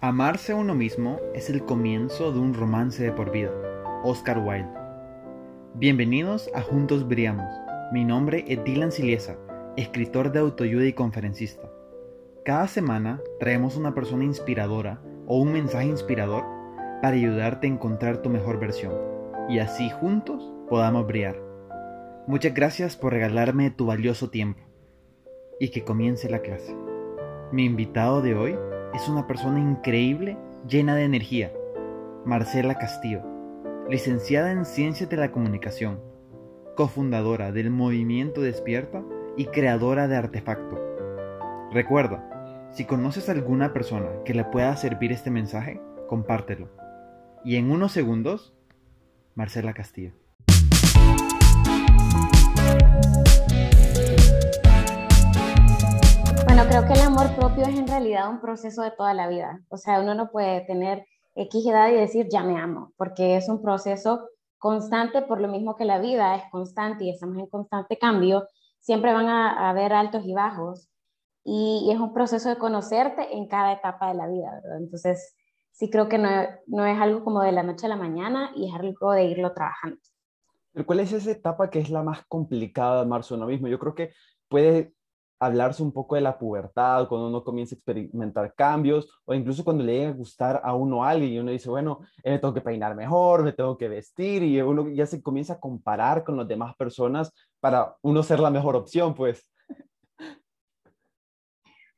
Amarse a uno mismo es el comienzo de un romance de por vida. Oscar Wilde. Bienvenidos a Juntos Brillamos. Mi nombre es Dylan Siliesa, escritor de autoayuda y conferencista. Cada semana traemos una persona inspiradora o un mensaje inspirador para ayudarte a encontrar tu mejor versión y así juntos podamos brillar. Muchas gracias por regalarme tu valioso tiempo y que comience la clase. Mi invitado de hoy es una persona increíble, llena de energía. Marcela Castillo, licenciada en Ciencias de la Comunicación, cofundadora del Movimiento Despierta y creadora de Artefacto. Recuerda, si conoces a alguna persona que le pueda servir este mensaje, compártelo. Y en unos segundos, Marcela Castillo. Creo que el amor propio es en realidad un proceso de toda la vida. O sea, uno no puede tener X edad y decir ya me amo, porque es un proceso constante por lo mismo que la vida es constante y estamos en constante cambio. Siempre van a, haber altos y bajos y, es un proceso de conocerte en cada etapa de la vida, ¿verdad? Entonces, sí creo que no, no es algo como de la noche a la mañana y es algo de irlo trabajando. ¿Cuál es esa etapa que es la más complicada de amarse uno mismo? Yo creo que puede hablarse un poco de la pubertad, cuando uno comienza a experimentar cambios, o incluso cuando le llega a gustar a uno a alguien y uno dice, bueno, eh, me tengo que peinar mejor, me tengo que vestir, y uno ya se comienza a comparar con las demás personas para uno ser la mejor opción, pues.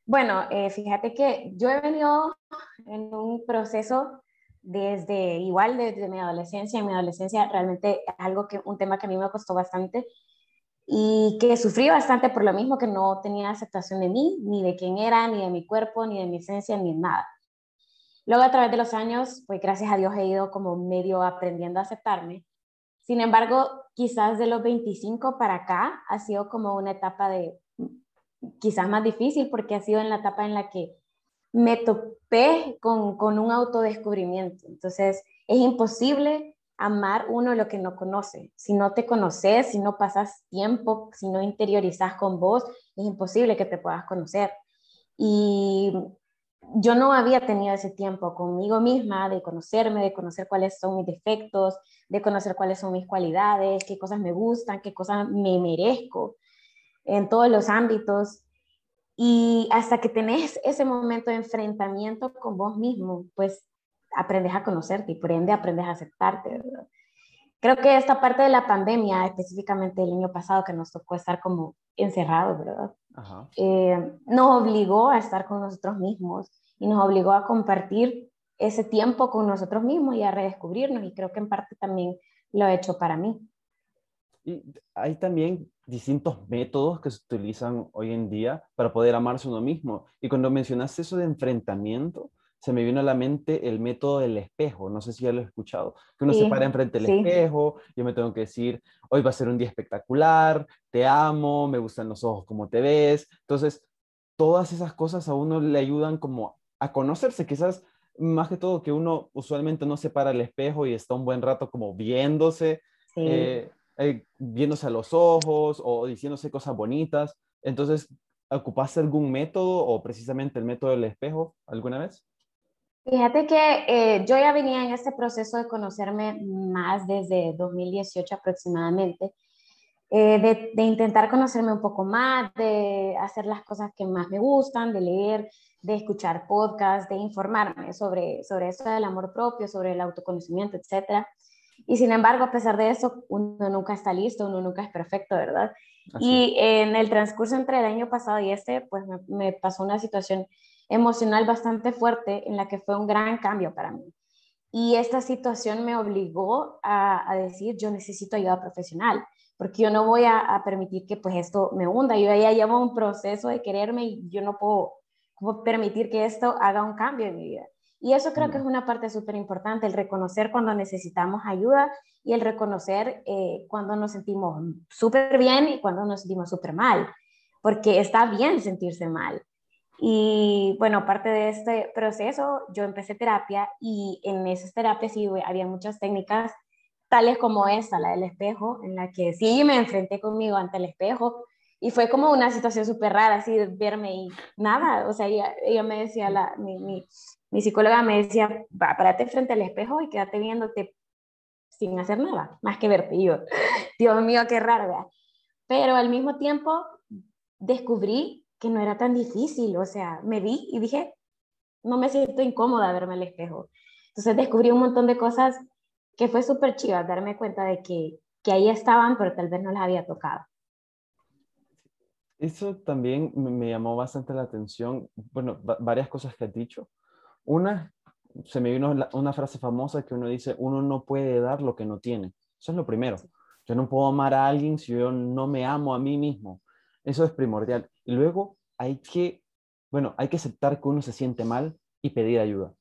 Bueno, eh, fíjate que yo he venido en un proceso desde igual desde mi adolescencia. En mi adolescencia realmente algo que un tema que a mí me costó bastante y que sufrí bastante por lo mismo que no tenía aceptación de mí, ni de quién era, ni de mi cuerpo, ni de mi esencia, ni nada. Luego a través de los años, pues gracias a Dios he ido como medio aprendiendo a aceptarme. Sin embargo, quizás de los 25 para acá ha sido como una etapa de quizás más difícil porque ha sido en la etapa en la que me topé con, con un autodescubrimiento. Entonces, es imposible amar uno lo que no conoce. Si no te conoces, si no pasas tiempo, si no interiorizas con vos, es imposible que te puedas conocer. Y yo no había tenido ese tiempo conmigo misma de conocerme, de conocer cuáles son mis defectos, de conocer cuáles son mis cualidades, qué cosas me gustan, qué cosas me merezco en todos los ámbitos. Y hasta que tenés ese momento de enfrentamiento con vos mismo, pues aprendes a conocerte y por ende aprendes a aceptarte, ¿verdad? Creo que esta parte de la pandemia, específicamente el año pasado, que nos tocó estar como encerrados, ¿verdad? Eh, nos obligó a estar con nosotros mismos y nos obligó a compartir ese tiempo con nosotros mismos y a redescubrirnos y creo que en parte también lo he hecho para mí. Y hay también distintos métodos que se utilizan hoy en día para poder amarse uno mismo. Y cuando mencionaste eso de enfrentamiento, se me vino a la mente el método del espejo, no sé si ya lo he escuchado, que uno se para enfrente del espejo, yo me tengo que decir, hoy va a ser un día espectacular, te amo, me gustan los ojos como te ves, entonces todas esas cosas a uno le ayudan como a conocerse, quizás más que todo que uno usualmente no se para el espejo y está un buen rato como viéndose, eh, eh, viéndose a los ojos o diciéndose cosas bonitas, entonces, ¿ocupaste algún método o precisamente el método del espejo alguna vez? Fíjate que eh, yo ya venía en este proceso de conocerme más desde 2018 aproximadamente, eh, de, de, intentar conocerme un poco más, de hacer las cosas que más me gustan, de leer, de escuchar podcasts, de informarme sobre, sobre eso del amor propio, sobre el autoconocimiento, etc. Y sin embargo, a pesar de eso, uno nunca está listo, uno nunca es perfecto, ¿verdad? Y en el transcurso entre el año pasado y este, pues me, me pasó una situación emocional bastante fuerte en la que fue un gran cambio para mí. Y esta situación me obligó a, decir, yo necesito ayuda profesional, porque yo no voy a, permitir que pues esto me hunda. Yo ya llevo un proceso de quererme y yo no puedo, permitir que esto haga un cambio en mi vida. Y eso creo que es mm. una parte súper importante, el reconocer cuando necesitamos ayuda y el reconocer eh, cuando nos sentimos súper bien y cuando nos sentimos súper mal, porque está bien sentirse mal. Y bueno, aparte de este proceso, yo empecé terapia y en esas terapias sí había muchas técnicas, tales como esta, la del espejo, en la que sí me enfrenté conmigo ante el espejo y fue como una situación súper rara, así verme y nada, o sea, ella, me decía, la, mi, mi, mi psicóloga me decía, va, párate frente al espejo y quédate viéndote sin hacer nada, más que verte. Y yo, Dios mío, qué raro, Pero al mismo tiempo descubrí que no era tan difícil, o sea, me vi y dije, no me siento incómoda verme al espejo. Entonces descubrí un montón de cosas que fue súper chiva, darme cuenta de que, que ahí estaban, pero tal vez no las había tocado. Eso también me llamó bastante la atención, bueno, varias cosas que has dicho. Una, se me vino una frase famosa que uno dice, uno no puede dar lo que no tiene. Eso es lo primero. Yo no puedo amar a alguien si yo no me amo a mí mismo. Eso es primordial. Y luego hay que, bueno, hay que aceptar que uno se siente mal y pedir ayuda.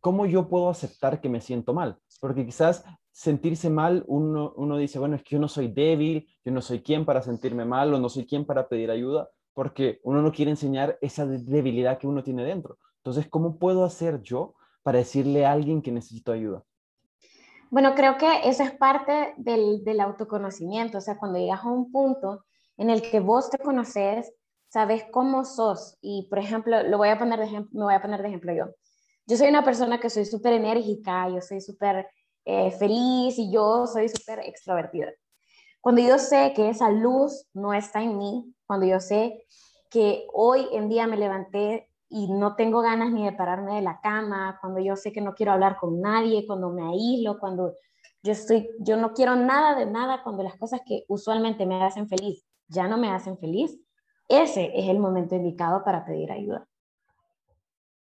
¿Cómo yo puedo aceptar que me siento mal? Porque quizás sentirse mal, uno, uno dice, bueno, es que yo no soy débil, yo no soy quien para sentirme mal o no soy quien para pedir ayuda, porque uno no quiere enseñar esa debilidad que uno tiene dentro. Entonces, ¿cómo puedo hacer yo para decirle a alguien que necesito ayuda? Bueno, creo que eso es parte del, del autoconocimiento, o sea, cuando llegas a un punto en el que vos te conoces, sabes cómo sos y, por ejemplo, lo voy a poner de ejemplo, me voy a poner de ejemplo yo. Yo soy una persona que soy súper enérgica, yo soy súper eh, feliz y yo soy súper extrovertida. Cuando yo sé que esa luz no está en mí, cuando yo sé que hoy en día me levanté y no tengo ganas ni de pararme de la cama, cuando yo sé que no quiero hablar con nadie, cuando me aíslo, cuando yo estoy, yo no quiero nada de nada, cuando las cosas que usualmente me hacen feliz ya no me hacen feliz, ese es el momento indicado para pedir ayuda.